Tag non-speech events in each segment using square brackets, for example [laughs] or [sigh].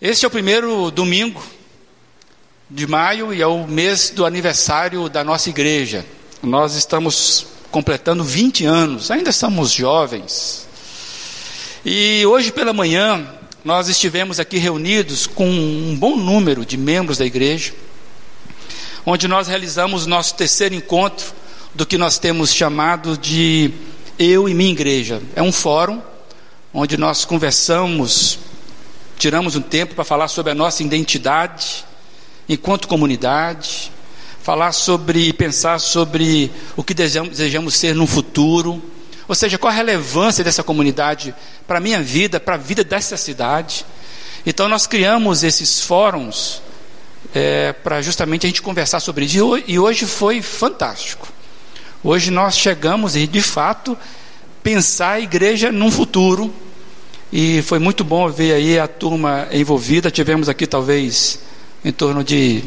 Este é o primeiro domingo de maio e é o mês do aniversário da nossa igreja. Nós estamos completando 20 anos, ainda somos jovens. E hoje pela manhã nós estivemos aqui reunidos com um bom número de membros da igreja, onde nós realizamos nosso terceiro encontro do que nós temos chamado de Eu e Minha Igreja. É um fórum onde nós conversamos, tiramos um tempo para falar sobre a nossa identidade enquanto comunidade, falar sobre e pensar sobre o que desejamos, ser no futuro, ou seja, qual a relevância dessa comunidade para a minha vida, para a vida dessa cidade. Então nós criamos esses fóruns é, para justamente a gente conversar sobre isso, e hoje foi fantástico. Hoje nós chegamos e de fato pensar a igreja num futuro, e foi muito bom ver aí a turma envolvida. Tivemos aqui talvez em torno de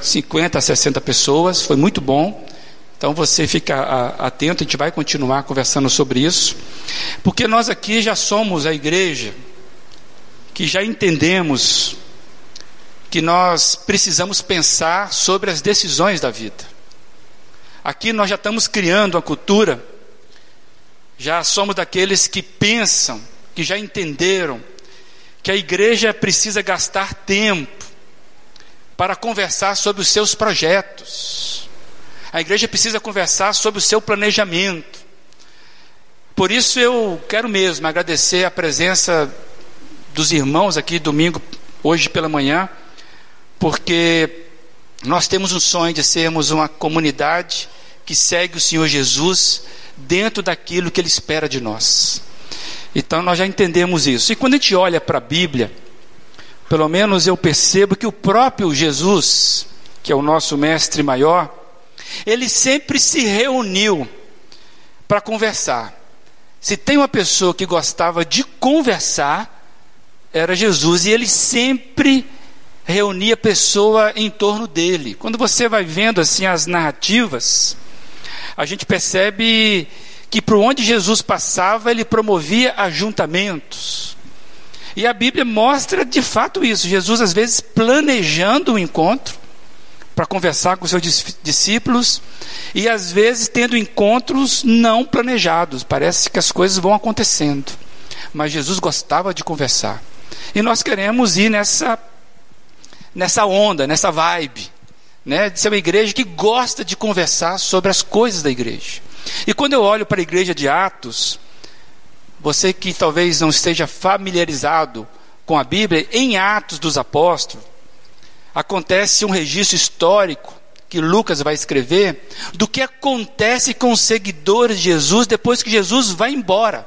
50 a 60 pessoas, foi muito bom. Então você fica atento, a gente vai continuar conversando sobre isso, porque nós aqui já somos a igreja que já entendemos que nós precisamos pensar sobre as decisões da vida. Aqui nós já estamos criando uma cultura, já somos daqueles que pensam, que já entenderam que a igreja precisa gastar tempo para conversar sobre os seus projetos. A igreja precisa conversar sobre o seu planejamento. Por isso eu quero mesmo agradecer a presença dos irmãos aqui domingo, hoje pela manhã, porque nós temos um sonho de sermos uma comunidade que segue o Senhor Jesus dentro daquilo que Ele espera de nós. Então nós já entendemos isso. E quando a gente olha para a Bíblia, pelo menos eu percebo que o próprio Jesus, que é o nosso mestre maior, ele sempre se reuniu para conversar. Se tem uma pessoa que gostava de conversar, era Jesus, e ele sempre reunia pessoa em torno dele. Quando você vai vendo assim as narrativas, a gente percebe que por onde Jesus passava, ele promovia ajuntamentos. E a Bíblia mostra de fato isso. Jesus, às vezes, planejando o um encontro para conversar com seus discípulos, e às vezes tendo encontros não planejados. Parece que as coisas vão acontecendo. Mas Jesus gostava de conversar. E nós queremos ir nessa, nessa onda, nessa vibe, né, de ser uma igreja que gosta de conversar sobre as coisas da igreja. E quando eu olho para a igreja de Atos, você que talvez não esteja familiarizado com a Bíblia, em Atos dos Apóstolos, acontece um registro histórico que Lucas vai escrever do que acontece com os seguidores de Jesus depois que Jesus vai embora.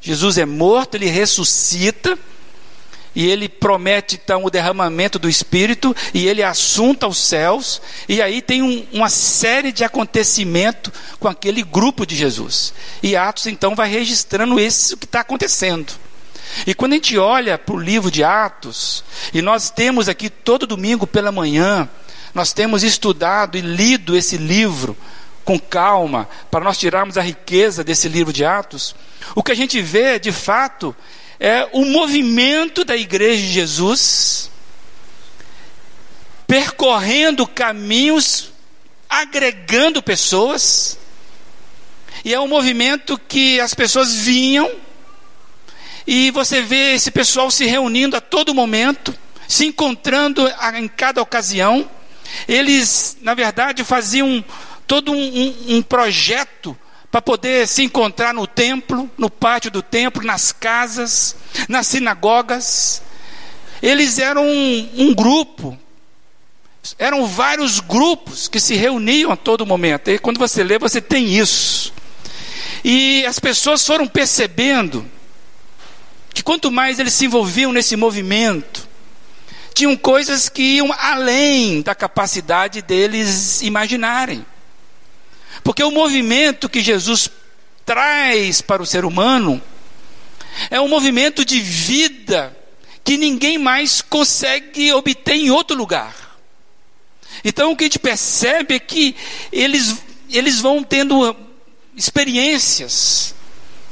Jesus é morto, ele ressuscita e ele promete então o derramamento do Espírito, e ele assunta aos céus, e aí tem um, uma série de acontecimentos com aquele grupo de Jesus. E Atos então vai registrando isso que está acontecendo. E quando a gente olha para o livro de Atos, e nós temos aqui todo domingo pela manhã, nós temos estudado e lido esse livro com calma, para nós tirarmos a riqueza desse livro de Atos, o que a gente vê de fato é o movimento da igreja de Jesus percorrendo caminhos, agregando pessoas, e é um movimento que as pessoas vinham, e você vê esse pessoal se reunindo a todo momento, se encontrando em cada ocasião. Eles, na verdade, faziam todo um, um, um projeto para poder se encontrar no templo, no pátio do templo, nas casas, nas sinagogas. Eles eram um, um grupo, eram vários grupos que se reuniam a todo momento. E quando você lê, você tem isso. E as pessoas foram percebendo que quanto mais eles se envolviam nesse movimento, tinham coisas que iam além da capacidade deles imaginarem. Porque o movimento que Jesus traz para o ser humano é um movimento de vida que ninguém mais consegue obter em outro lugar. Então o que a gente percebe é que eles, eles vão tendo experiências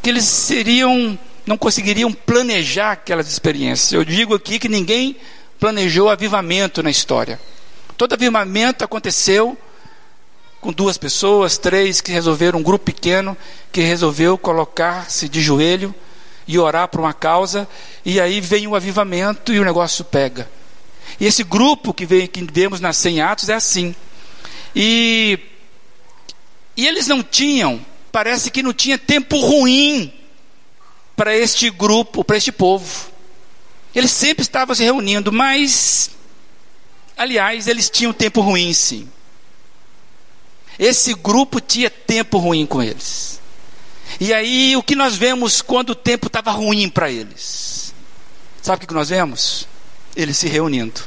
que eles seriam não conseguiriam planejar aquelas experiências. Eu digo aqui que ninguém planejou avivamento na história. Todo avivamento aconteceu com duas pessoas, três que resolveram, um grupo pequeno que resolveu colocar-se de joelho e orar por uma causa, e aí vem o avivamento e o negócio pega. E esse grupo que, vem, que vemos nascer em Atos é assim. E, e eles não tinham, parece que não tinha tempo ruim para este grupo, para este povo. Eles sempre estavam se reunindo, mas, aliás, eles tinham tempo ruim, sim. Esse grupo tinha tempo ruim com eles. E aí, o que nós vemos quando o tempo estava ruim para eles? Sabe o que nós vemos? Eles se reunindo.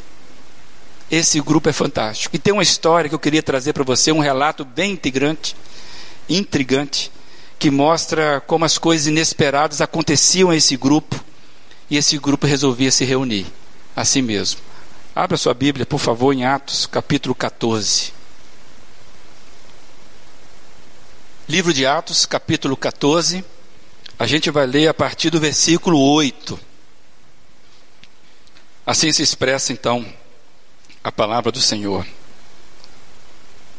Esse grupo é fantástico. E tem uma história que eu queria trazer para você, um relato bem intrigante, intrigante, que mostra como as coisas inesperadas aconteciam a esse grupo e esse grupo resolvia se reunir, assim mesmo. Abra sua Bíblia, por favor, em Atos, capítulo 14. Livro de Atos, capítulo 14. A gente vai ler a partir do versículo 8. Assim se expressa então a palavra do Senhor.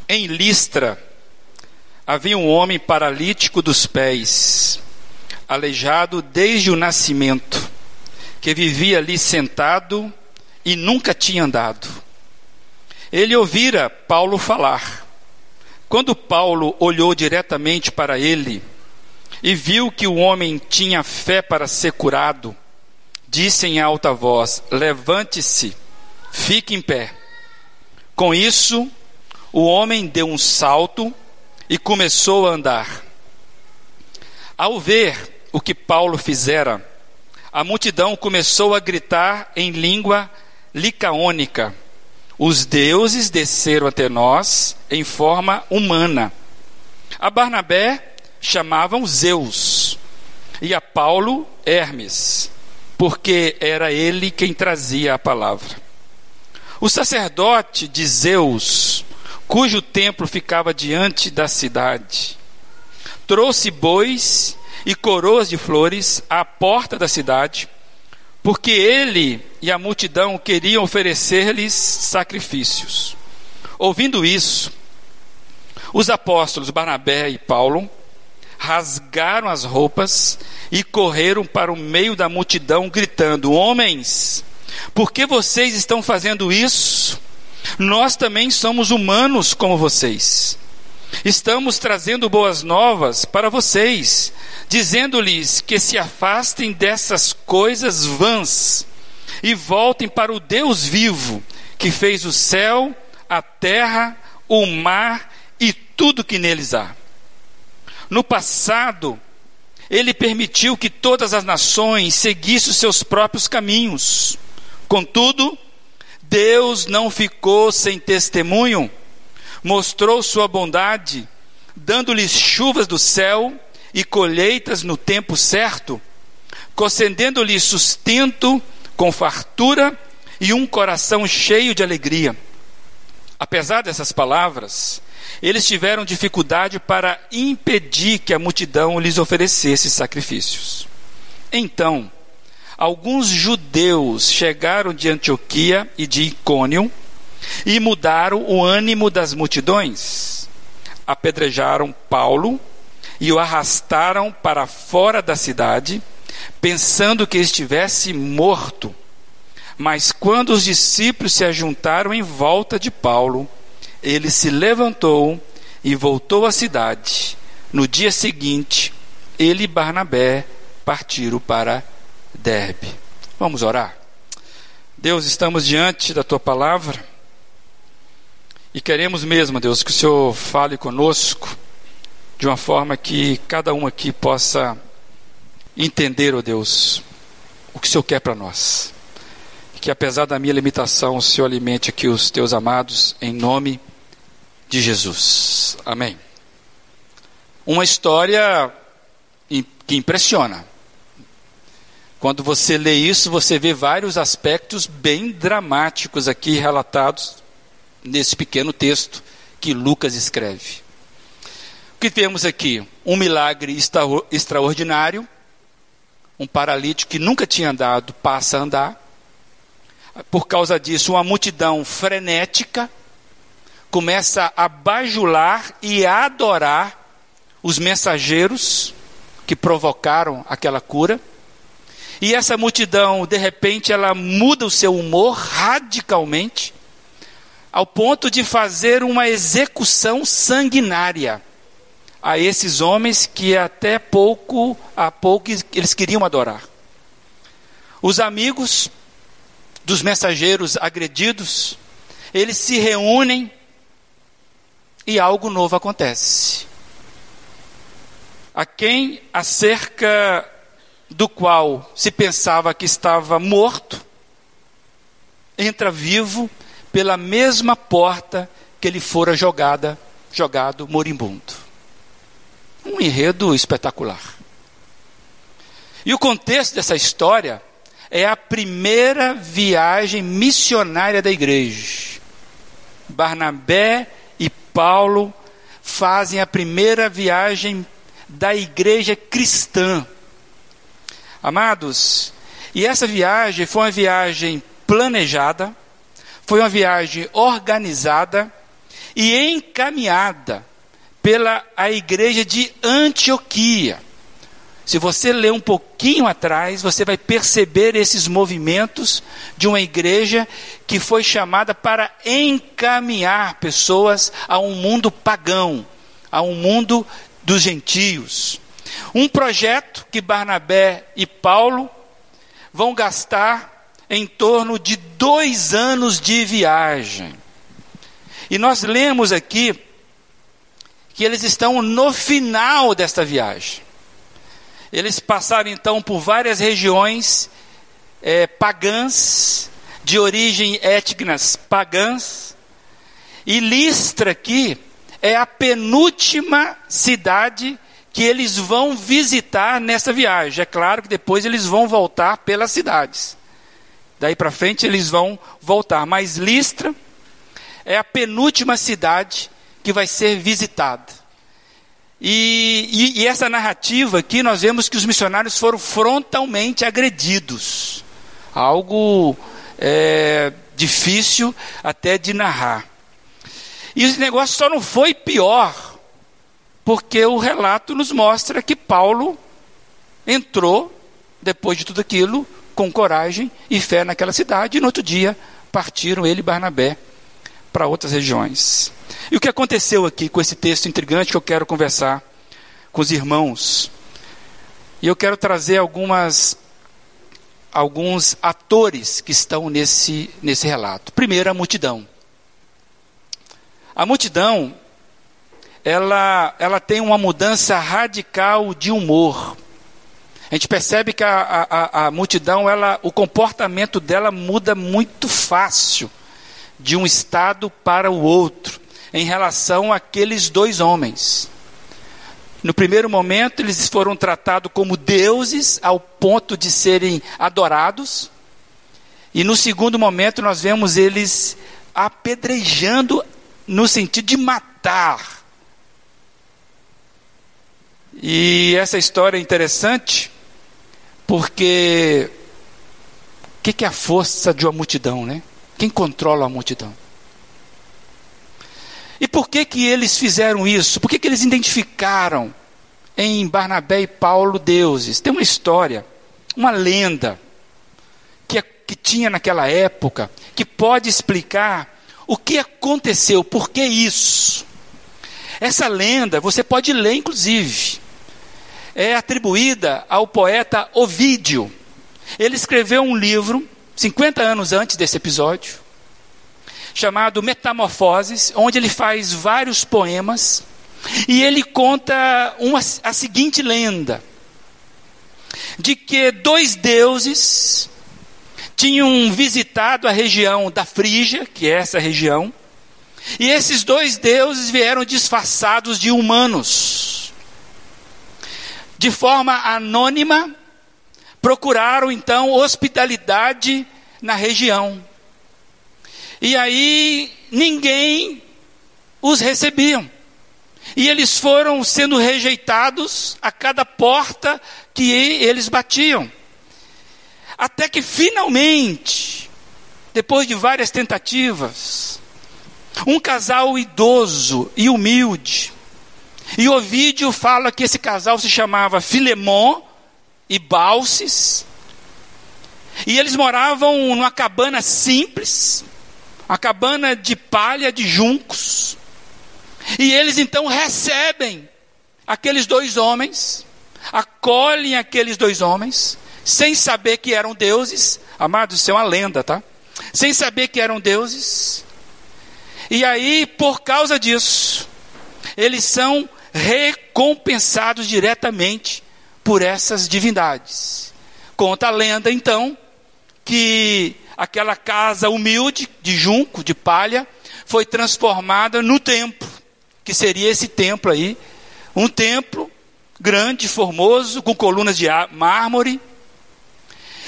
Em Listra havia um homem paralítico dos pés, aleijado desde o nascimento que vivia ali sentado e nunca tinha andado. Ele ouvira Paulo falar. Quando Paulo olhou diretamente para ele e viu que o homem tinha fé para ser curado, disse em alta voz: Levante-se, fique em pé. Com isso, o homem deu um salto e começou a andar. Ao ver o que Paulo fizera, a multidão começou a gritar em língua licaônica: Os deuses desceram até nós em forma humana. A Barnabé chamavam Zeus e a Paulo Hermes, porque era ele quem trazia a palavra. O sacerdote de Zeus, cujo templo ficava diante da cidade, trouxe bois e coroas de flores à porta da cidade, porque ele e a multidão queriam oferecer-lhes sacrifícios. Ouvindo isso, os apóstolos Barnabé e Paulo rasgaram as roupas e correram para o meio da multidão, gritando: Homens, por que vocês estão fazendo isso? Nós também somos humanos como vocês. Estamos trazendo boas novas para vocês, dizendo-lhes que se afastem dessas coisas vãs e voltem para o Deus vivo, que fez o céu, a terra, o mar e tudo que neles há. No passado, ele permitiu que todas as nações seguissem os seus próprios caminhos. Contudo, Deus não ficou sem testemunho, mostrou sua bondade, dando-lhes chuvas do céu e colheitas no tempo certo, concedendo-lhes sustento com fartura e um coração cheio de alegria. Apesar dessas palavras, eles tiveram dificuldade para impedir que a multidão lhes oferecesse sacrifícios. Então, alguns judeus chegaram de Antioquia e de Icônio e mudaram o ânimo das multidões. Apedrejaram Paulo e o arrastaram para fora da cidade, pensando que estivesse morto. Mas quando os discípulos se ajuntaram em volta de Paulo, ele se levantou e voltou à cidade. No dia seguinte, ele e Barnabé partiram para Derbe. Vamos orar. Deus, estamos diante da tua palavra e queremos mesmo, Deus, que o Senhor fale conosco de uma forma que cada um aqui possa entender, ó oh Deus, o que o Senhor quer para nós. Que apesar da minha limitação, o Senhor alimente aqui os teus amados em nome de Jesus. Amém. Uma história que impressiona. Quando você lê isso, você vê vários aspectos bem dramáticos aqui relatados nesse pequeno texto que Lucas escreve. O que temos aqui? Um milagre extraordinário, um paralítico que nunca tinha andado passa a andar. Por causa disso, uma multidão frenética começa a bajular e a adorar os mensageiros que provocaram aquela cura. E essa multidão, de repente, ela muda o seu humor radicalmente, ao ponto de fazer uma execução sanguinária a esses homens que até pouco, a pouco eles queriam adorar. Os amigos dos mensageiros agredidos, eles se reúnem e algo novo acontece. A quem acerca do qual se pensava que estava morto, entra vivo pela mesma porta que ele fora jogada, jogado moribundo. Um enredo espetacular. E o contexto dessa história é a primeira viagem missionária da igreja. Barnabé e Paulo fazem a primeira viagem da igreja cristã Amados, e essa viagem foi uma viagem planejada, foi uma viagem organizada e encaminhada pela a igreja de Antioquia. Se você ler um pouquinho atrás, você vai perceber esses movimentos de uma igreja que foi chamada para encaminhar pessoas a um mundo pagão, a um mundo dos gentios. Um projeto que Barnabé e Paulo vão gastar em torno de dois anos de viagem. E nós lemos aqui que eles estão no final desta viagem. Eles passaram então por várias regiões é, pagãs, de origem étnicas pagãs, e Listra aqui é a penúltima cidade que eles vão visitar nessa viagem. É claro que depois eles vão voltar pelas cidades. Daí para frente eles vão voltar. Mas Listra é a penúltima cidade que vai ser visitada. E, e, e, essa narrativa aqui nós vemos que os missionários foram frontalmente agredidos. Algo é, difícil até de narrar. E esse negócio só não foi pior porque o relato nos mostra que Paulo entrou, depois de tudo aquilo, com coragem e fé naquela cidade, e no outro dia partiram ele e Barnabé para outras regiões. E o que aconteceu aqui com esse texto intrigante que eu quero conversar com os irmãos? E eu quero trazer algumas alguns atores que estão nesse nesse relato. Primeiro a multidão. A multidão ela, ela tem uma mudança radical de humor. A gente percebe que a, a, a multidão, ela, o comportamento dela muda muito fácil de um estado para o outro em relação àqueles dois homens. No primeiro momento, eles foram tratados como deuses ao ponto de serem adorados. E no segundo momento, nós vemos eles apedrejando no sentido de matar e essa história é interessante porque o que, que é a força de uma multidão, né? Quem controla a multidão? E por que que eles fizeram isso? Por que que eles identificaram em Barnabé e Paulo deuses? Tem uma história, uma lenda que, que tinha naquela época que pode explicar o que aconteceu, por que isso. Essa lenda você pode ler, inclusive é atribuída ao poeta Ovídio. Ele escreveu um livro, 50 anos antes desse episódio, chamado Metamorfoses, onde ele faz vários poemas e ele conta uma, a seguinte lenda: de que dois deuses tinham visitado a região da Frígia, que é essa região, e esses dois deuses vieram disfarçados de humanos de forma anônima, procuraram então hospitalidade na região. E aí ninguém os recebia. E eles foram sendo rejeitados a cada porta que eles batiam. Até que finalmente, depois de várias tentativas, um casal idoso e humilde, e Ovídio fala que esse casal se chamava Filemon e Balses, e eles moravam numa cabana simples, uma cabana de palha de juncos. E eles então recebem aqueles dois homens, acolhem aqueles dois homens, sem saber que eram deuses. Amados, isso é uma lenda, tá? Sem saber que eram deuses. E aí, por causa disso, eles são recompensados diretamente por essas divindades. Conta a lenda, então, que aquela casa humilde, de junco, de palha, foi transformada no templo, que seria esse templo aí, um templo grande, formoso, com colunas de mármore.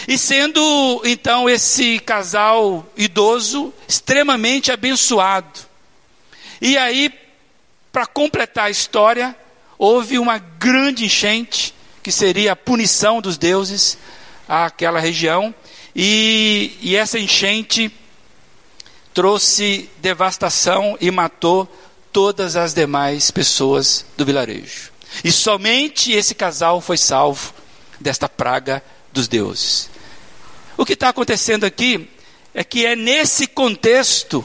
E sendo então esse casal idoso extremamente abençoado. E aí, para completar a história, houve uma grande enchente, que seria a punição dos deuses àquela região, e, e essa enchente trouxe devastação e matou todas as demais pessoas do vilarejo. E somente esse casal foi salvo desta praga dos deuses. O que está acontecendo aqui é que é nesse contexto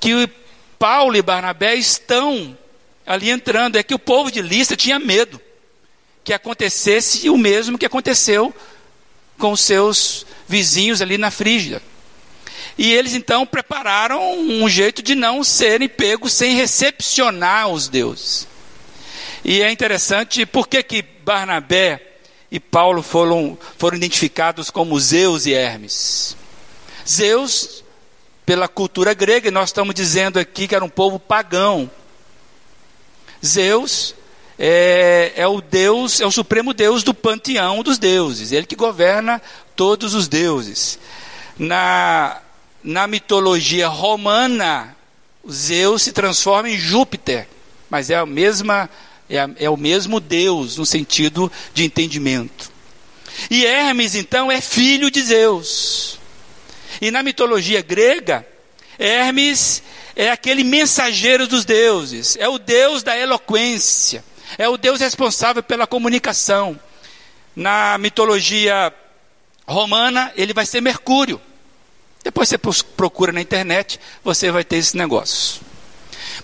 que Paulo e Barnabé estão ali entrando. É que o povo de Lista tinha medo que acontecesse o mesmo que aconteceu com os seus vizinhos ali na Frígia. E eles então prepararam um jeito de não serem pegos sem recepcionar os deuses. E é interessante porque que Barnabé e Paulo foram, foram identificados como Zeus e Hermes. Zeus, pela cultura grega, e nós estamos dizendo aqui que era um povo pagão. Zeus é, é, o Deus, é o supremo Deus do panteão dos deuses, ele que governa todos os deuses. Na, na mitologia romana, Zeus se transforma em Júpiter, mas é a mesma é, é o mesmo Deus no sentido de entendimento. E Hermes então é filho de Zeus. E na mitologia grega, Hermes é aquele mensageiro dos deuses, é o deus da eloquência, é o Deus responsável pela comunicação. Na mitologia romana, ele vai ser Mercúrio. Depois você procura na internet, você vai ter esse negócio.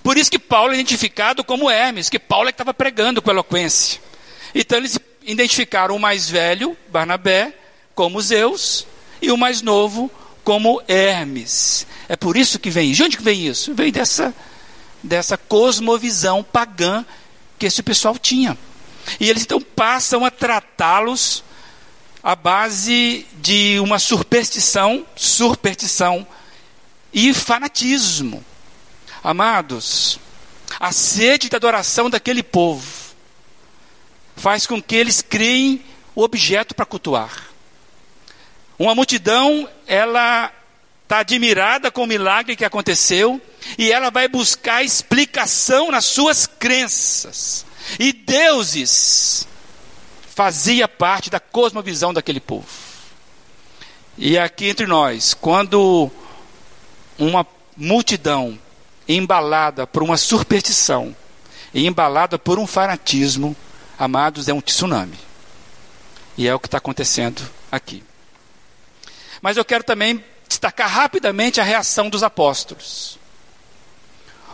Por isso que Paulo é identificado como Hermes, que Paulo é que estava pregando com eloquência. Então eles identificaram o mais velho, Barnabé, como Zeus, e o mais novo como Hermes. É por isso que vem. De onde que vem isso? Vem dessa, dessa cosmovisão pagã que esse pessoal tinha. E eles então passam a tratá-los à base de uma superstição, superstição e fanatismo. Amados, a sede da adoração daquele povo faz com que eles criem o objeto para cultuar. Uma multidão, ela está admirada com o milagre que aconteceu e ela vai buscar explicação nas suas crenças. E deuses fazia parte da cosmovisão daquele povo. E aqui entre nós, quando uma multidão embalada por uma superstição embalada por um fanatismo, amados, é um tsunami. E é o que está acontecendo aqui. Mas eu quero também destacar rapidamente a reação dos apóstolos.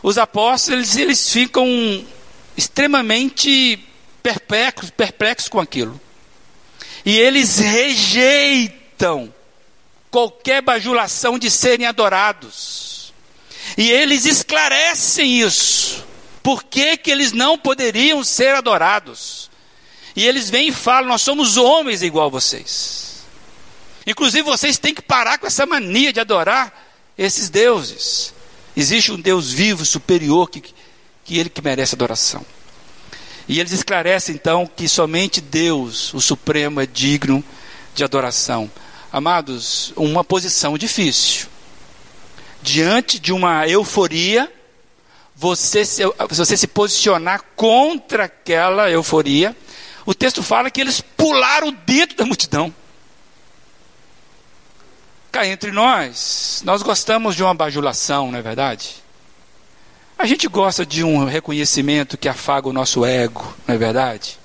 Os apóstolos, eles ficam extremamente perplexos, perplexos com aquilo. E eles rejeitam qualquer bajulação de serem adorados. E eles esclarecem isso. Por que, que eles não poderiam ser adorados? E eles vêm e falam: Nós somos homens igual a vocês. Inclusive, vocês têm que parar com essa mania de adorar esses deuses. Existe um Deus vivo, superior, que, que ele que merece adoração. E eles esclarecem então que somente Deus, o Supremo, é digno de adoração. Amados, uma posição difícil. Diante de uma euforia, você se, você se posicionar contra aquela euforia, o texto fala que eles pularam dentro da multidão. Cá entre nós, nós gostamos de uma bajulação, não é verdade? A gente gosta de um reconhecimento que afaga o nosso ego, não é verdade?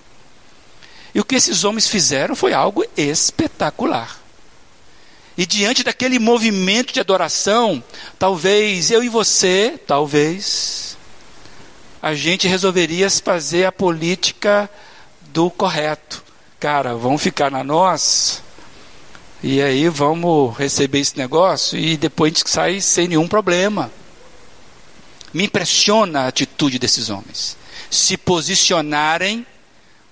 E o que esses homens fizeram foi algo espetacular. E diante daquele movimento de adoração, talvez eu e você, talvez, a gente resolveria fazer a política do correto. Cara, vamos ficar na nossa, e aí vamos receber esse negócio e depois a gente sai sem nenhum problema. Me impressiona a atitude desses homens. Se posicionarem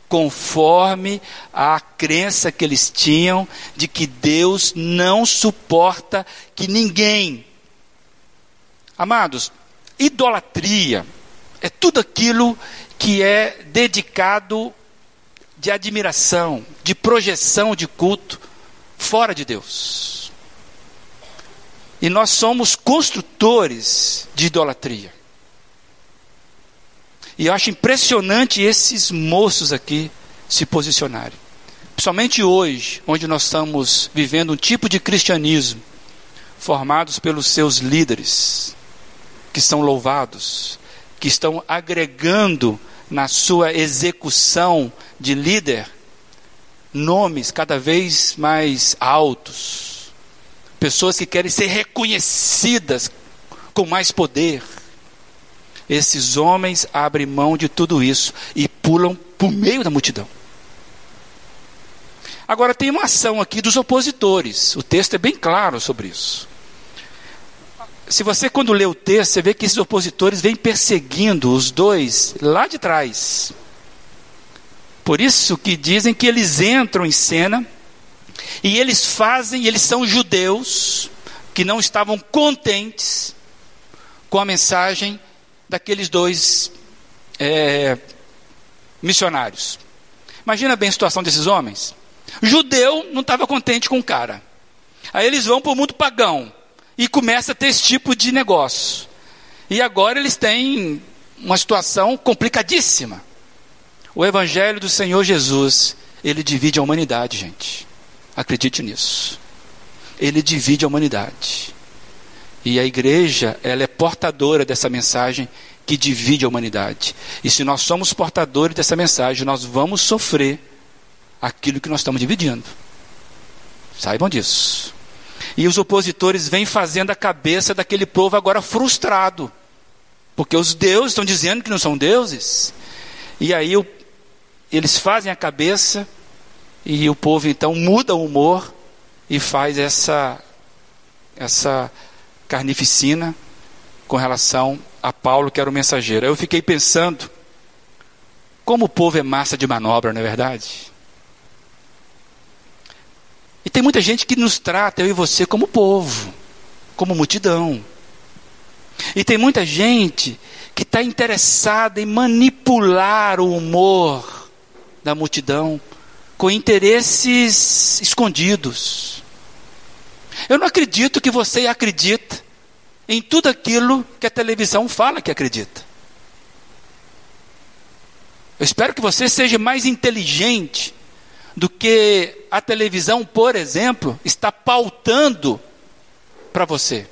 conforme a crença que eles tinham de que Deus não suporta que ninguém. Amados, idolatria é tudo aquilo que é dedicado de admiração, de projeção de culto fora de Deus. E nós somos construtores de idolatria. E eu acho impressionante esses moços aqui se posicionarem. Principalmente hoje, onde nós estamos vivendo um tipo de cristianismo formados pelos seus líderes, que são louvados, que estão agregando na sua execução de líder nomes cada vez mais altos, pessoas que querem ser reconhecidas com mais poder. Esses homens abrem mão de tudo isso e pulam por meio da multidão. Agora tem uma ação aqui dos opositores. O texto é bem claro sobre isso. Se você, quando lê o texto, você vê que esses opositores vêm perseguindo os dois lá de trás. Por isso que dizem que eles entram em cena e eles fazem, eles são judeus que não estavam contentes com a mensagem daqueles dois é, missionários. Imagina bem a situação desses homens. Judeu não estava contente com o cara. Aí eles vão para o mundo pagão e começa a ter esse tipo de negócio. E agora eles têm uma situação complicadíssima. O Evangelho do Senhor Jesus, ele divide a humanidade, gente. Acredite nisso. Ele divide a humanidade. E a igreja, ela é portadora dessa mensagem que divide a humanidade. E se nós somos portadores dessa mensagem, nós vamos sofrer aquilo que nós estamos dividindo. Saibam disso. E os opositores vêm fazendo a cabeça daquele povo agora frustrado. Porque os deuses estão dizendo que não são deuses. E aí o eles fazem a cabeça e o povo então muda o humor e faz essa essa carnificina com relação a Paulo, que era o mensageiro. Eu fiquei pensando como o povo é massa de manobra, não é verdade? E tem muita gente que nos trata, eu e você, como povo, como multidão. E tem muita gente que está interessada em manipular o humor da multidão, com interesses escondidos. Eu não acredito que você acredita em tudo aquilo que a televisão fala que acredita. Eu espero que você seja mais inteligente do que a televisão, por exemplo, está pautando para você.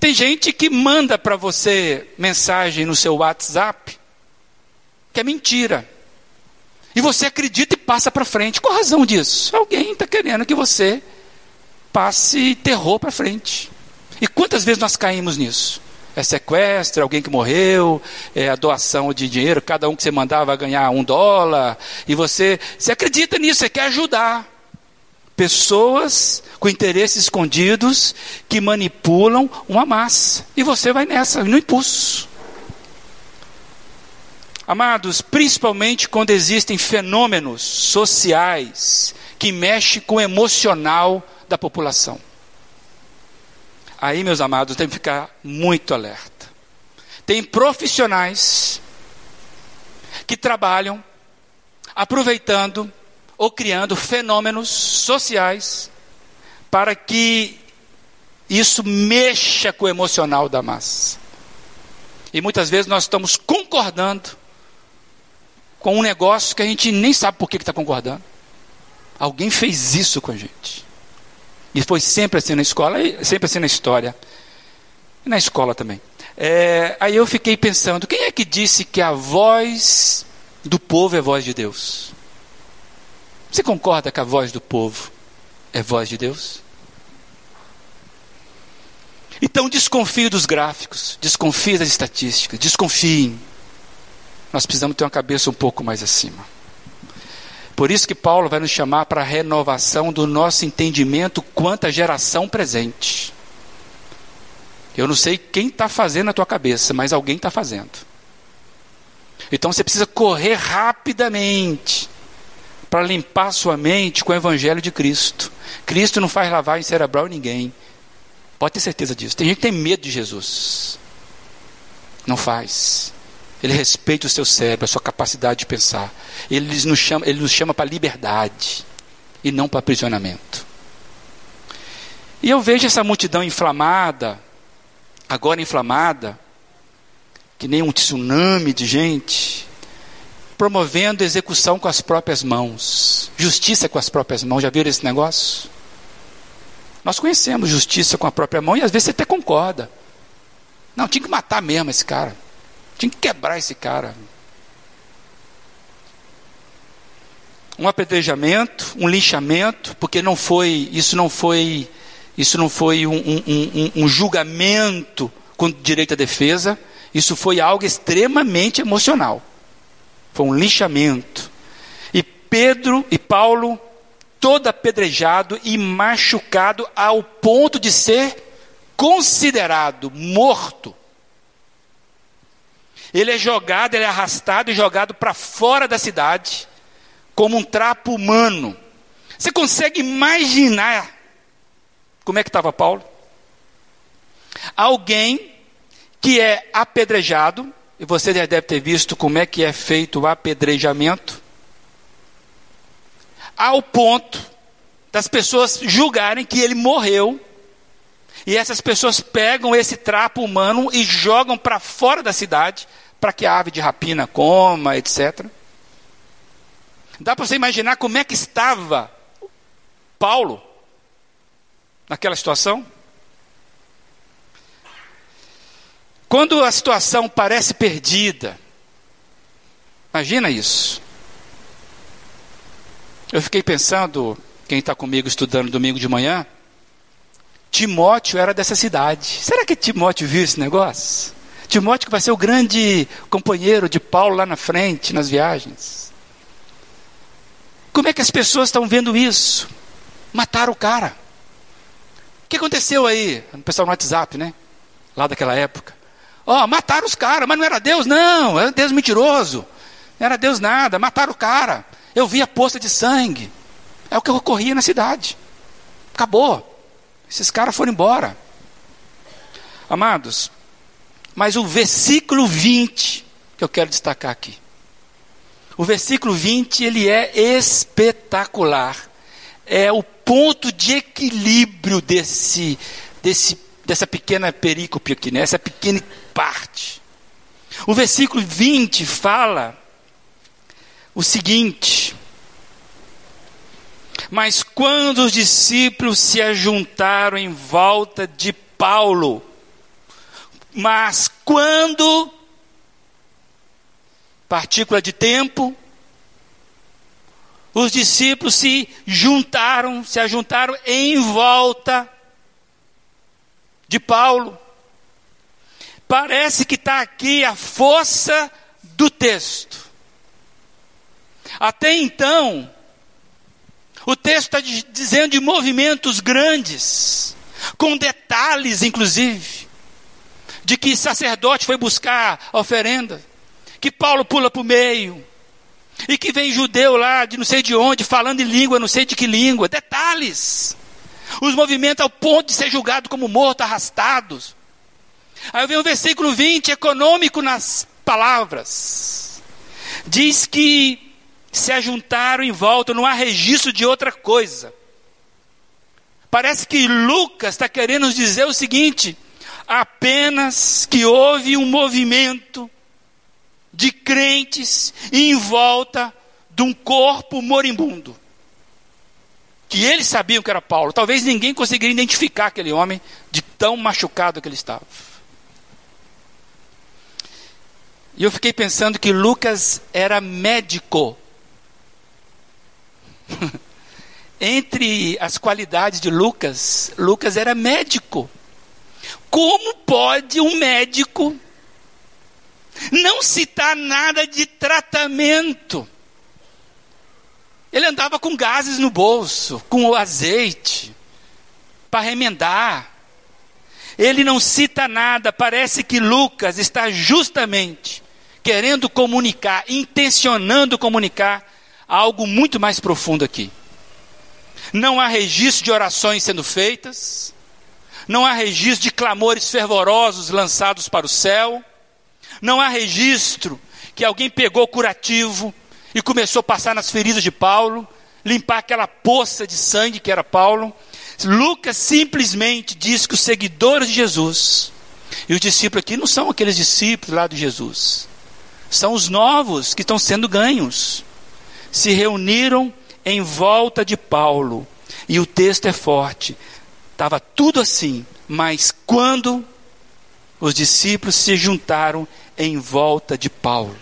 Tem gente que manda para você mensagem no seu WhatsApp que é mentira. E você acredita e passa para frente. Qual a razão disso? Alguém está querendo que você passe terror para frente. E quantas vezes nós caímos nisso? É sequestro, é alguém que morreu, é a doação de dinheiro, cada um que você mandava ganhar um dólar, e você, você acredita nisso, você quer ajudar. Pessoas com interesses escondidos que manipulam uma massa. E você vai nessa, no impulso. Amados, principalmente quando existem fenômenos sociais que mexem com o emocional da população. Aí, meus amados, tem que ficar muito alerta. Tem profissionais que trabalham aproveitando ou criando fenômenos sociais para que isso mexa com o emocional da massa. E muitas vezes nós estamos concordando com um negócio que a gente nem sabe por que está concordando. Alguém fez isso com a gente. E foi sempre assim na escola, sempre assim na história. E na escola também. É, aí eu fiquei pensando: quem é que disse que a voz do povo é voz de Deus? Você concorda que a voz do povo é voz de Deus? Então desconfie dos gráficos, desconfie das estatísticas, desconfiem. Nós precisamos ter uma cabeça um pouco mais acima. Por isso que Paulo vai nos chamar para a renovação do nosso entendimento quanto à geração presente. Eu não sei quem está fazendo na tua cabeça, mas alguém está fazendo. Então você precisa correr rapidamente para limpar sua mente com o Evangelho de Cristo. Cristo não faz lavagem cerebral ninguém. Pode ter certeza disso. Tem gente que tem medo de Jesus. Não faz. Ele respeita o seu cérebro, a sua capacidade de pensar. Ele nos chama, ele nos chama para liberdade e não para aprisionamento. E eu vejo essa multidão inflamada, agora inflamada, que nem um tsunami de gente, promovendo execução com as próprias mãos, justiça com as próprias mãos. Já viram esse negócio? Nós conhecemos justiça com a própria mão e às vezes você até concorda. Não, tinha que matar mesmo esse cara. Tinha que quebrar esse cara. Um apedrejamento, um linchamento, porque não foi, isso não foi, isso não foi um, um, um, um julgamento com direito à defesa, isso foi algo extremamente emocional. Foi um linchamento. E Pedro e Paulo, todo apedrejado e machucado ao ponto de ser considerado morto. Ele é jogado, ele é arrastado e jogado para fora da cidade, como um trapo humano. Você consegue imaginar como é que estava Paulo? Alguém que é apedrejado, e você já deve ter visto como é que é feito o apedrejamento, ao ponto das pessoas julgarem que ele morreu, e essas pessoas pegam esse trapo humano e jogam para fora da cidade, para que a ave de rapina coma, etc. Dá para você imaginar como é que estava Paulo naquela situação? Quando a situação parece perdida, imagina isso. Eu fiquei pensando, quem está comigo estudando domingo de manhã, Timóteo era dessa cidade. Será que Timóteo viu esse negócio? Timóteo vai ser o grande companheiro de Paulo lá na frente, nas viagens. Como é que as pessoas estão vendo isso? Mataram o cara. O que aconteceu aí? O pessoal no WhatsApp, né? Lá daquela época. Ó, oh, mataram os caras, mas não era Deus, não. Era Deus mentiroso. Não era Deus nada. Mataram o cara. Eu vi a poça de sangue. É o que ocorria na cidade. Acabou. Esses caras foram embora. Amados, mas o versículo 20 que eu quero destacar aqui. O versículo 20, ele é espetacular. É o ponto de equilíbrio desse, desse, dessa pequena perícope aqui, né? essa pequena parte. O versículo 20 fala o seguinte: Mas quando os discípulos se ajuntaram em volta de Paulo, mas quando, partícula de tempo, os discípulos se juntaram, se ajuntaram em volta de Paulo. Parece que está aqui a força do texto. Até então, o texto está dizendo de movimentos grandes, com detalhes, inclusive de que sacerdote foi buscar a oferenda, que Paulo pula para o meio, e que vem judeu lá de não sei de onde, falando em língua, não sei de que língua, detalhes. Os movimentos ao ponto de ser julgado como morto, arrastados. Aí vem o versículo 20, econômico nas palavras. Diz que se ajuntaram em volta, não há registro de outra coisa. Parece que Lucas está querendo nos dizer o seguinte: apenas que houve um movimento de crentes em volta de um corpo moribundo. Que eles sabiam que era Paulo. Talvez ninguém conseguiria identificar aquele homem de tão machucado que ele estava. E eu fiquei pensando que Lucas era médico. [laughs] Entre as qualidades de Lucas, Lucas era médico. Como pode um médico não citar nada de tratamento? Ele andava com gases no bolso, com o azeite, para remendar. Ele não cita nada, parece que Lucas está justamente querendo comunicar, intencionando comunicar algo muito mais profundo aqui. Não há registro de orações sendo feitas, não há registro de clamores fervorosos lançados para o céu, não há registro que alguém pegou curativo e começou a passar nas feridas de Paulo, limpar aquela poça de sangue que era Paulo. Lucas simplesmente diz que os seguidores de Jesus, e os discípulos aqui não são aqueles discípulos lá de Jesus, são os novos que estão sendo ganhos. Se reuniram em volta de Paulo. E o texto é forte. Estava tudo assim, mas quando os discípulos se juntaram em volta de Paulo.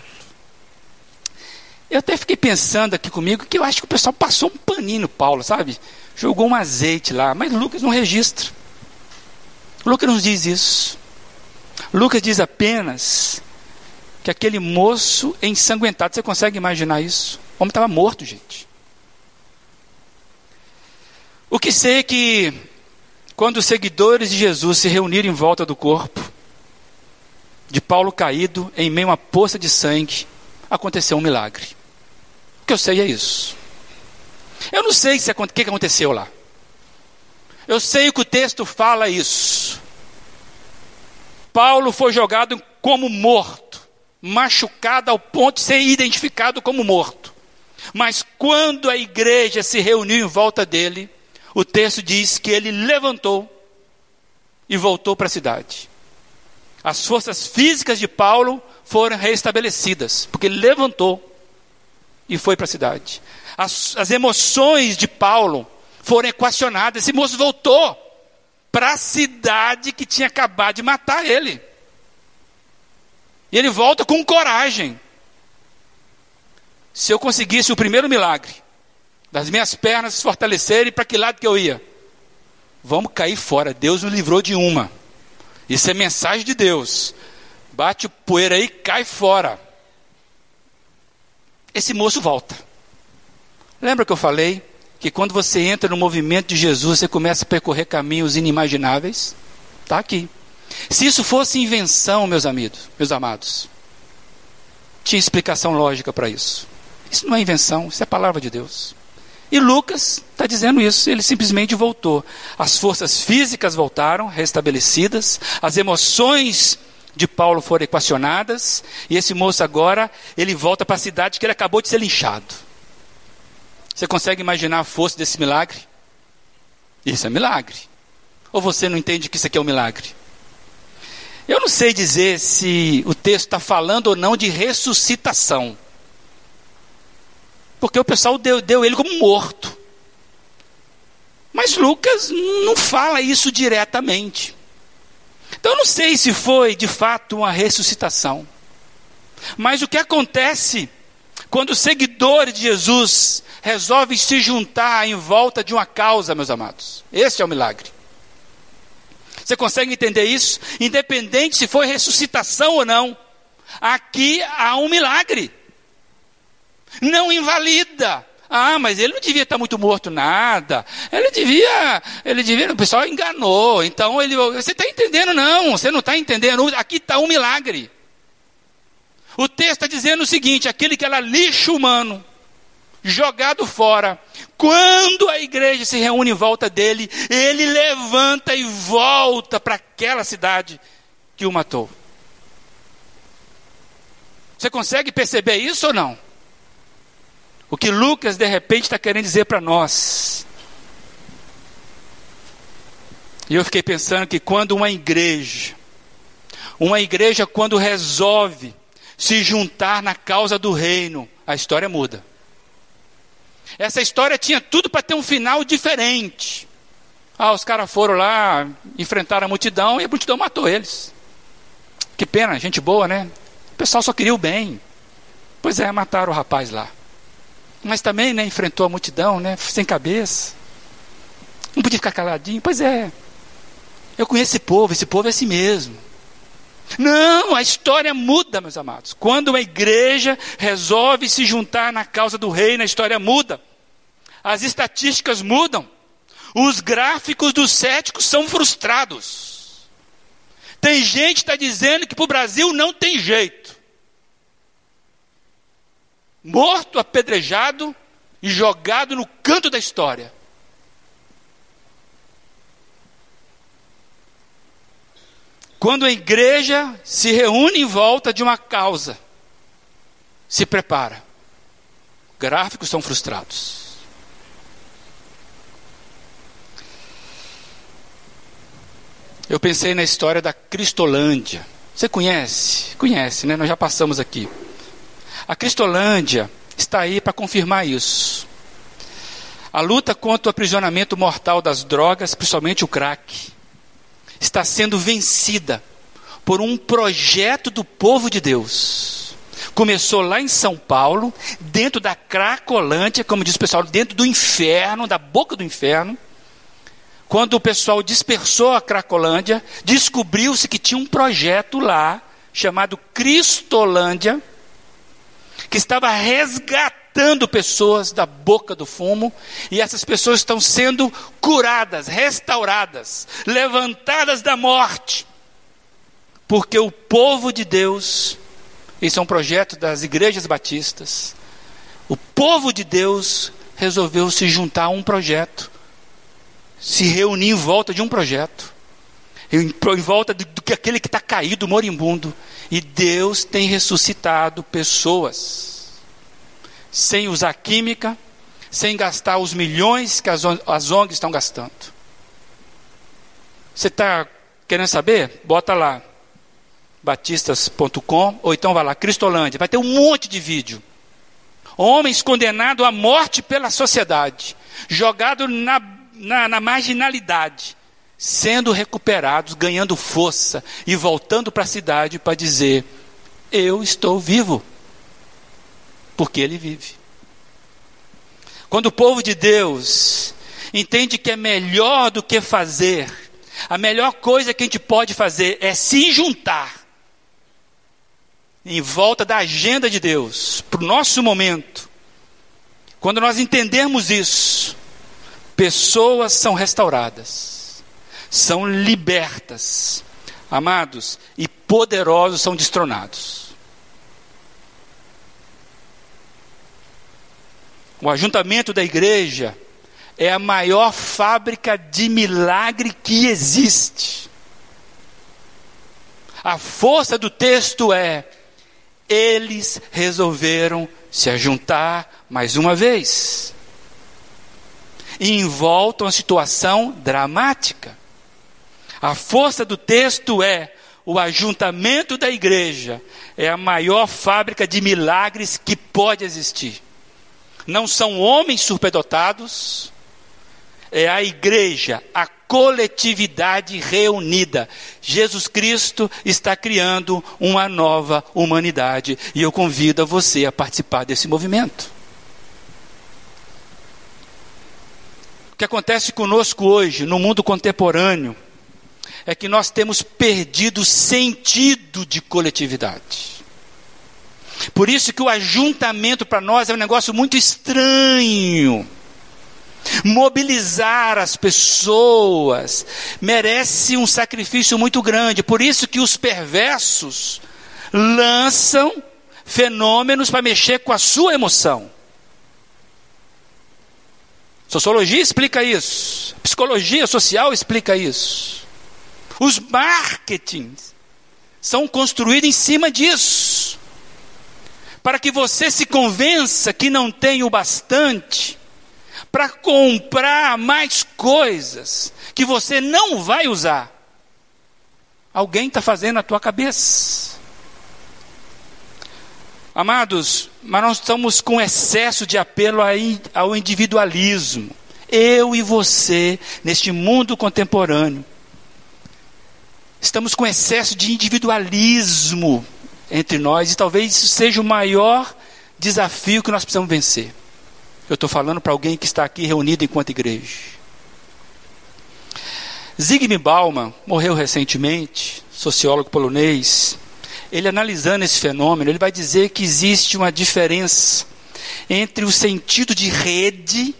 Eu até fiquei pensando aqui comigo que eu acho que o pessoal passou um paninho no Paulo, sabe? Jogou um azeite lá, mas Lucas não registra. Lucas não diz isso. Lucas diz apenas que aquele moço ensanguentado, você consegue imaginar isso? O homem estava morto, gente. O que sei é que quando os seguidores de Jesus se reuniram em volta do corpo de Paulo caído em meio a uma poça de sangue, aconteceu um milagre. O que eu sei é isso. Eu não sei se, o que aconteceu lá. Eu sei que o texto fala isso. Paulo foi jogado como morto machucado ao ponto de ser identificado como morto. Mas quando a igreja se reuniu em volta dele, o texto diz que ele levantou e voltou para a cidade. As forças físicas de Paulo foram restabelecidas, porque ele levantou e foi para a cidade. As, as emoções de Paulo foram equacionadas. Esse moço voltou para a cidade que tinha acabado de matar ele. E ele volta com coragem. Se eu conseguisse o primeiro milagre, das minhas pernas se fortalecerem, para que lado que eu ia? Vamos cair fora. Deus nos livrou de uma. Isso é mensagem de Deus. Bate o poeira aí, cai fora. Esse moço volta. Lembra que eu falei que quando você entra no movimento de Jesus, você começa a percorrer caminhos inimagináveis? Está aqui. Se isso fosse invenção, meus amigos, meus amados, tinha explicação lógica para isso. Isso não é invenção, isso é palavra de Deus. E Lucas está dizendo isso, ele simplesmente voltou. As forças físicas voltaram, restabelecidas, as emoções de Paulo foram equacionadas, e esse moço agora, ele volta para a cidade que ele acabou de ser linchado. Você consegue imaginar a força desse milagre? Isso é milagre. Ou você não entende que isso aqui é um milagre? Eu não sei dizer se o texto está falando ou não de ressuscitação. Porque o pessoal deu, deu ele como morto. Mas Lucas não fala isso diretamente. Então eu não sei se foi de fato uma ressuscitação. Mas o que acontece quando os seguidores de Jesus resolvem se juntar em volta de uma causa, meus amados? Esse é o milagre. Você consegue entender isso? Independente se foi ressuscitação ou não, aqui há um milagre. Não invalida. Ah, mas ele não devia estar muito morto, nada. Ele devia, ele devia, o pessoal enganou. Então ele, você está entendendo? Não, você não está entendendo. Aqui está um milagre. O texto está dizendo o seguinte: aquele que era lixo humano, jogado fora. Quando a igreja se reúne em volta dele, ele levanta e volta para aquela cidade que o matou. Você consegue perceber isso ou não? O que Lucas de repente está querendo dizer para nós E eu fiquei pensando que quando uma igreja, uma igreja quando resolve se juntar na causa do reino, a história muda. Essa história tinha tudo para ter um final diferente. Ah, os caras foram lá, enfrentaram a multidão e a multidão matou eles. Que pena, gente boa, né? O pessoal só queria o bem. Pois é, mataram o rapaz lá. Mas também, né, enfrentou a multidão, né, sem cabeça. Não podia ficar caladinho. Pois é. Eu conheço esse povo, esse povo é assim mesmo. Não, a história muda, meus amados. Quando uma igreja resolve se juntar na causa do reino, a história muda. As estatísticas mudam. Os gráficos dos céticos são frustrados. Tem gente que está dizendo que para o Brasil não tem jeito. Morto, apedrejado e jogado no canto da história. Quando a igreja se reúne em volta de uma causa, se prepara. Gráficos são frustrados. Eu pensei na história da Cristolândia. Você conhece? Conhece, né? Nós já passamos aqui. A Cristolândia está aí para confirmar isso. A luta contra o aprisionamento mortal das drogas, principalmente o crack, está sendo vencida por um projeto do povo de Deus. Começou lá em São Paulo, dentro da Cracolândia, como diz o pessoal, dentro do inferno, da boca do inferno quando o pessoal dispersou a Cracolândia, descobriu-se que tinha um projeto lá, chamado Cristolândia, que estava resgatando pessoas da boca do fumo, e essas pessoas estão sendo curadas, restauradas, levantadas da morte, porque o povo de Deus, isso é um projeto das igrejas batistas, o povo de Deus resolveu se juntar a um projeto se reunir em volta de um projeto, em, em volta de, de aquele que está caído, moribundo. E Deus tem ressuscitado pessoas, sem usar química, sem gastar os milhões que as, as ONGs estão gastando. Você está querendo saber? Bota lá, batistas.com, ou então vai lá, Cristolândia, vai ter um monte de vídeo. Homens condenados à morte pela sociedade, jogado na na, na marginalidade, sendo recuperados, ganhando força e voltando para a cidade para dizer: Eu estou vivo, porque Ele vive. Quando o povo de Deus entende que é melhor do que fazer, a melhor coisa que a gente pode fazer é se juntar em volta da agenda de Deus, para o nosso momento. Quando nós entendermos isso, pessoas são restauradas, são libertas, amados, e poderosos são destronados. O ajuntamento da igreja é a maior fábrica de milagre que existe. A força do texto é: eles resolveram se ajuntar mais uma vez e envolta uma situação dramática. A força do texto é o ajuntamento da igreja é a maior fábrica de milagres que pode existir. Não são homens superdotados, é a igreja, a coletividade reunida. Jesus Cristo está criando uma nova humanidade e eu convido você a participar desse movimento. O que acontece conosco hoje, no mundo contemporâneo, é que nós temos perdido o sentido de coletividade. Por isso que o ajuntamento para nós é um negócio muito estranho. Mobilizar as pessoas merece um sacrifício muito grande. Por isso que os perversos lançam fenômenos para mexer com a sua emoção. Sociologia explica isso. Psicologia social explica isso. Os marketings são construídos em cima disso. Para que você se convença que não tem o bastante para comprar mais coisas que você não vai usar. Alguém está fazendo a tua cabeça. Amados, mas nós estamos com excesso de apelo ao individualismo. Eu e você, neste mundo contemporâneo, estamos com excesso de individualismo entre nós e talvez isso seja o maior desafio que nós precisamos vencer. Eu estou falando para alguém que está aqui reunido enquanto igreja. Zygmunt Bauman morreu recentemente, sociólogo polonês ele analisando esse fenômeno, ele vai dizer que existe uma diferença entre o sentido de rede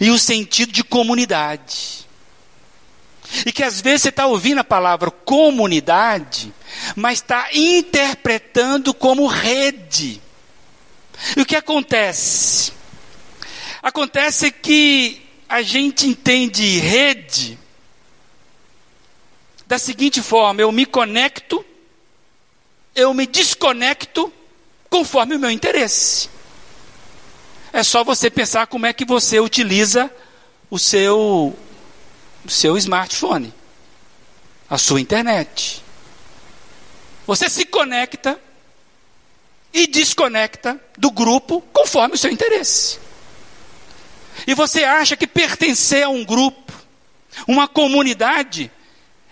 e o sentido de comunidade. E que às vezes você está ouvindo a palavra comunidade, mas está interpretando como rede. E o que acontece? Acontece que a gente entende rede da seguinte forma: eu me conecto eu me desconecto conforme o meu interesse. É só você pensar como é que você utiliza o seu, seu smartphone, a sua internet. Você se conecta e desconecta do grupo conforme o seu interesse. E você acha que pertencer a um grupo, uma comunidade,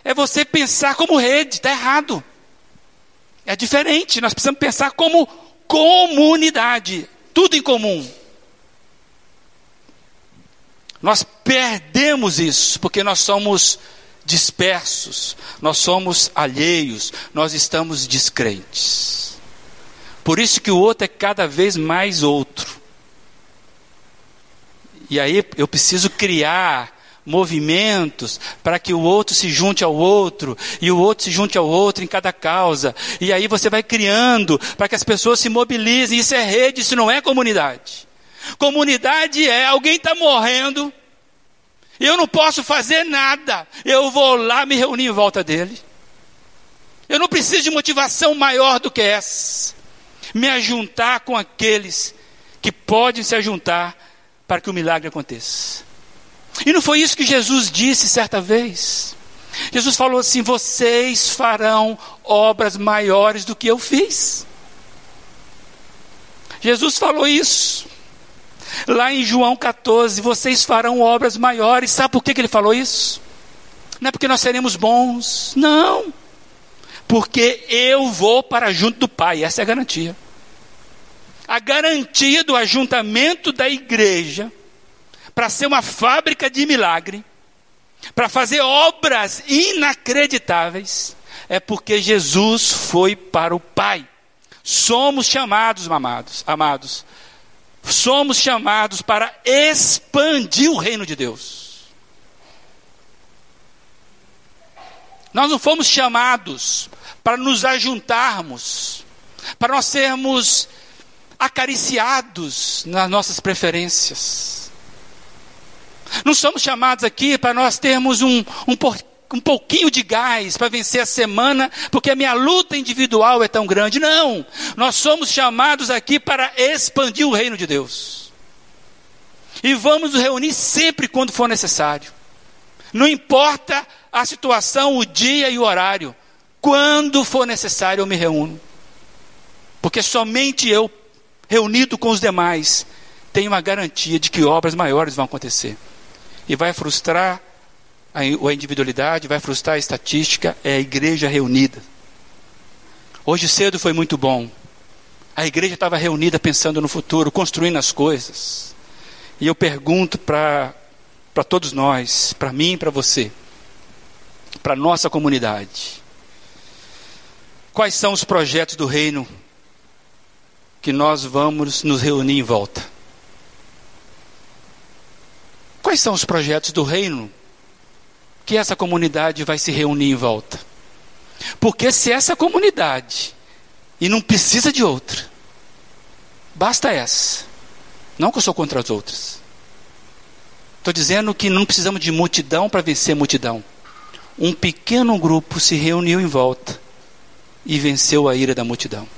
é você pensar como rede, está errado. É diferente, nós precisamos pensar como comunidade, tudo em comum. Nós perdemos isso porque nós somos dispersos, nós somos alheios, nós estamos descrentes. Por isso que o outro é cada vez mais outro. E aí eu preciso criar movimentos para que o outro se junte ao outro e o outro se junte ao outro em cada causa. E aí você vai criando para que as pessoas se mobilizem. Isso é rede, isso não é comunidade. Comunidade é alguém está morrendo, eu não posso fazer nada, eu vou lá me reunir em volta dele. Eu não preciso de motivação maior do que essa. Me ajuntar com aqueles que podem se ajuntar para que o milagre aconteça. E não foi isso que Jesus disse certa vez. Jesus falou assim: vocês farão obras maiores do que eu fiz. Jesus falou isso. Lá em João 14, vocês farão obras maiores. Sabe por que, que ele falou isso? Não é porque nós seremos bons. Não. Porque eu vou para junto do Pai. Essa é a garantia. A garantia do ajuntamento da igreja para ser uma fábrica de milagre, para fazer obras inacreditáveis, é porque Jesus foi para o Pai. Somos chamados, amados, amados, somos chamados para expandir o reino de Deus. Nós não fomos chamados para nos ajuntarmos, para nós sermos acariciados nas nossas preferências. Não somos chamados aqui para nós termos um, um, um pouquinho de gás para vencer a semana, porque a minha luta individual é tão grande. Não! Nós somos chamados aqui para expandir o reino de Deus. E vamos nos reunir sempre quando for necessário. Não importa a situação, o dia e o horário. Quando for necessário, eu me reúno. Porque somente eu, reunido com os demais, tenho uma garantia de que obras maiores vão acontecer e vai frustrar a, individualidade, vai frustrar a estatística, é a igreja reunida. Hoje cedo foi muito bom. A igreja estava reunida pensando no futuro, construindo as coisas. E eu pergunto para todos nós, para mim e para você, para nossa comunidade: quais são os projetos do reino que nós vamos nos reunir em volta? Quais são os projetos do reino que essa comunidade vai se reunir em volta? Porque se essa comunidade, e não precisa de outra, basta essa. Não que eu sou contra as outras. Estou dizendo que não precisamos de multidão para vencer multidão. Um pequeno grupo se reuniu em volta e venceu a ira da multidão.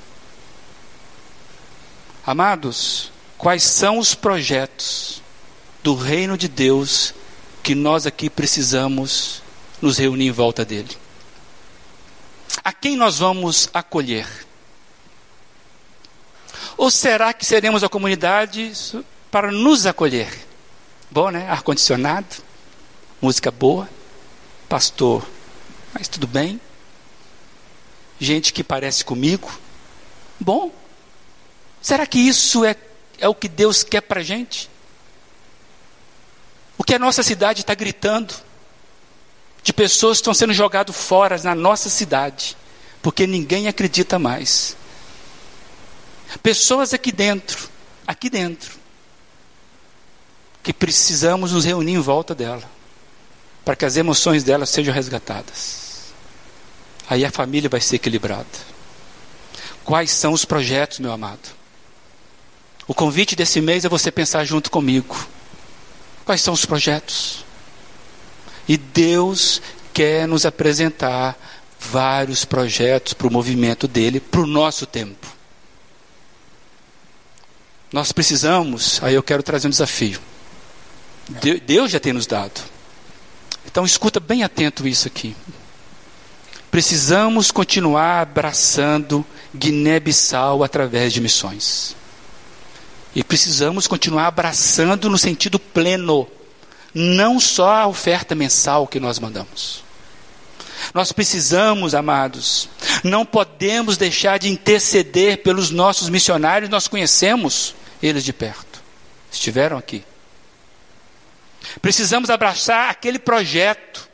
Amados, quais são os projetos do reino de Deus que nós aqui precisamos nos reunir em volta dele. A quem nós vamos acolher? Ou será que seremos a comunidade para nos acolher? Bom, né? Ar-condicionado, música boa, pastor, mas tudo bem. Gente que parece comigo. Bom, será que isso é, é o que Deus quer para a gente? O que a nossa cidade está gritando? De pessoas que estão sendo jogadas fora na nossa cidade, porque ninguém acredita mais. Pessoas aqui dentro, aqui dentro, que precisamos nos reunir em volta dela, para que as emoções dela sejam resgatadas. Aí a família vai ser equilibrada. Quais são os projetos, meu amado? O convite desse mês é você pensar junto comigo. Quais são os projetos? E Deus quer nos apresentar vários projetos para o movimento dele, para o nosso tempo. Nós precisamos, aí eu quero trazer um desafio. Deus já tem nos dado. Então escuta bem atento isso aqui. Precisamos continuar abraçando Guiné-Bissau através de missões. E precisamos continuar abraçando no sentido pleno, não só a oferta mensal que nós mandamos. Nós precisamos, amados, não podemos deixar de interceder pelos nossos missionários, nós conhecemos eles de perto, estiveram aqui. Precisamos abraçar aquele projeto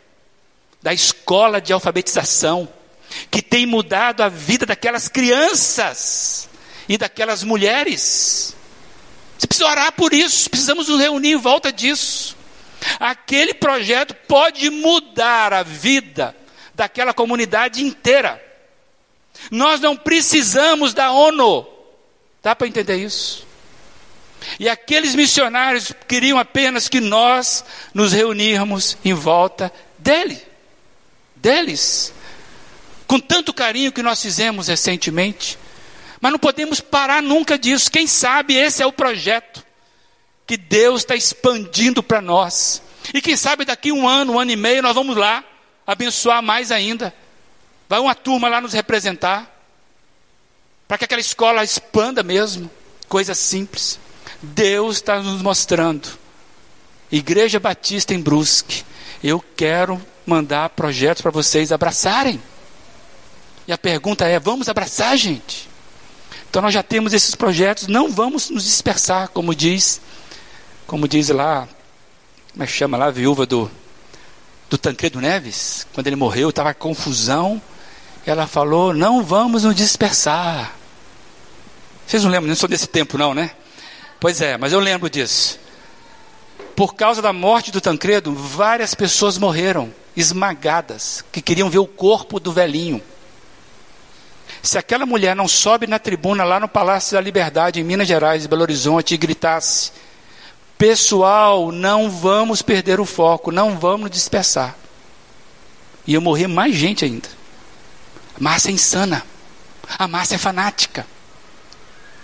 da escola de alfabetização que tem mudado a vida daquelas crianças e daquelas mulheres. Você precisa orar por isso, precisamos nos reunir em volta disso. Aquele projeto pode mudar a vida daquela comunidade inteira. Nós não precisamos da ONU. Dá para entender isso? E aqueles missionários queriam apenas que nós nos reunirmos em volta dele, deles, com tanto carinho que nós fizemos recentemente. Mas não podemos parar nunca disso. Quem sabe esse é o projeto que Deus está expandindo para nós. E quem sabe daqui um ano, um ano e meio, nós vamos lá abençoar mais ainda. Vai uma turma lá nos representar. Para que aquela escola expanda mesmo. Coisa simples. Deus está nos mostrando. Igreja Batista em Brusque. Eu quero mandar projetos para vocês abraçarem. E a pergunta é: vamos abraçar, gente? Então nós já temos esses projetos, não vamos nos dispersar, como diz, como diz lá, como é que chama lá, a viúva do, do Tancredo Neves, quando ele morreu, estava confusão, ela falou, não vamos nos dispersar. Vocês não lembram, não sou desse tempo não, né? Pois é, mas eu lembro disso. Por causa da morte do Tancredo, várias pessoas morreram, esmagadas, que queriam ver o corpo do velhinho. Se aquela mulher não sobe na tribuna lá no Palácio da Liberdade, em Minas Gerais, Belo Horizonte, e gritasse: Pessoal, não vamos perder o foco, não vamos dispersar. Ia morrer mais gente ainda. A massa é insana. A massa é fanática.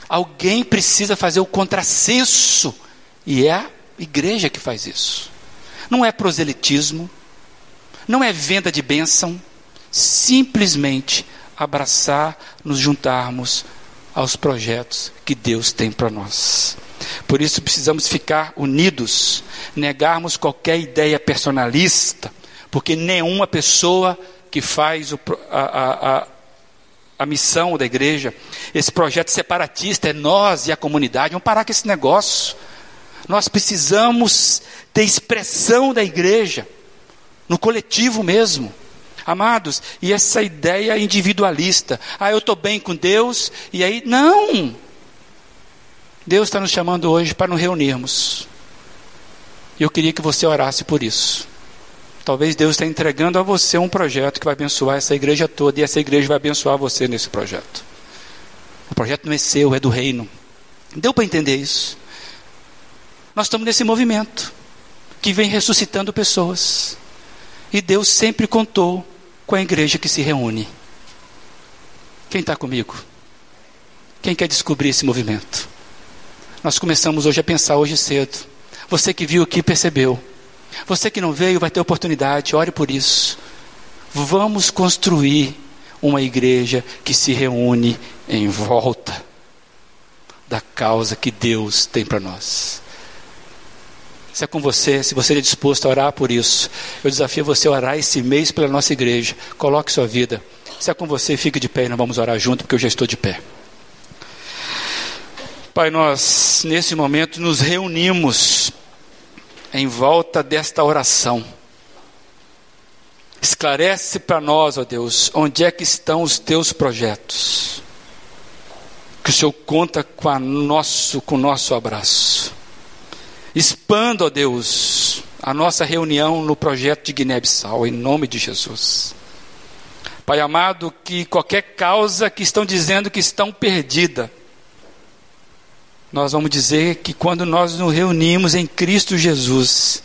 Alguém precisa fazer o contrassenso. E é a igreja que faz isso. Não é proselitismo. Não é venda de bênção. Simplesmente abraçar, nos juntarmos aos projetos que Deus tem para nós. Por isso precisamos ficar unidos, negarmos qualquer ideia personalista, porque nenhuma pessoa que faz o, a, a, a, a missão da igreja, esse projeto separatista é nós e a comunidade, vamos parar com esse negócio. Nós precisamos ter expressão da igreja, no coletivo mesmo. Amados, e essa ideia individualista, ah, eu estou bem com Deus, e aí, não! Deus está nos chamando hoje para nos reunirmos. Eu queria que você orasse por isso. Talvez Deus esteja entregando a você um projeto que vai abençoar essa igreja toda, e essa igreja vai abençoar você nesse projeto. O projeto não é seu, é do reino. Deu para entender isso? Nós estamos nesse movimento que vem ressuscitando pessoas. E Deus sempre contou com a igreja que se reúne. Quem está comigo? Quem quer descobrir esse movimento? Nós começamos hoje a pensar hoje cedo. Você que viu aqui percebeu. Você que não veio vai ter oportunidade, ore por isso. Vamos construir uma igreja que se reúne em volta da causa que Deus tem para nós. Se é com você, se você é disposto a orar por isso, eu desafio você a orar esse mês pela nossa igreja. Coloque sua vida. Se é com você, fique de pé e nós vamos orar junto, porque eu já estou de pé. Pai, nós nesse momento nos reunimos em volta desta oração. Esclarece para nós, ó Deus, onde é que estão os teus projetos. Que o Senhor conta com, a nosso, com o nosso abraço. Expanda, ó Deus, a nossa reunião no projeto de Guiné-Bissau, em nome de Jesus. Pai amado, que qualquer causa que estão dizendo que estão perdida, nós vamos dizer que quando nós nos reunimos em Cristo Jesus,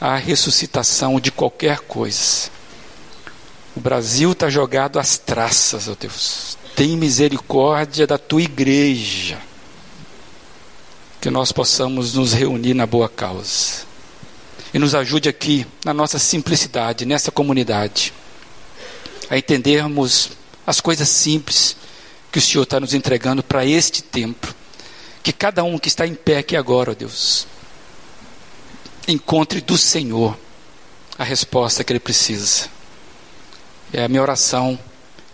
a ressuscitação de qualquer coisa. O Brasil está jogado às traças, ó Deus. Tem misericórdia da tua igreja. Que nós possamos nos reunir na boa causa. E nos ajude aqui, na nossa simplicidade, nessa comunidade, a entendermos as coisas simples que o Senhor está nos entregando para este tempo. Que cada um que está em pé aqui agora, ó Deus, encontre do Senhor a resposta que ele precisa. É a minha oração,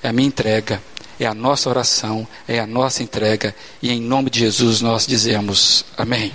é a minha entrega, é a nossa oração, é a nossa entrega, e em nome de Jesus nós dizemos amém.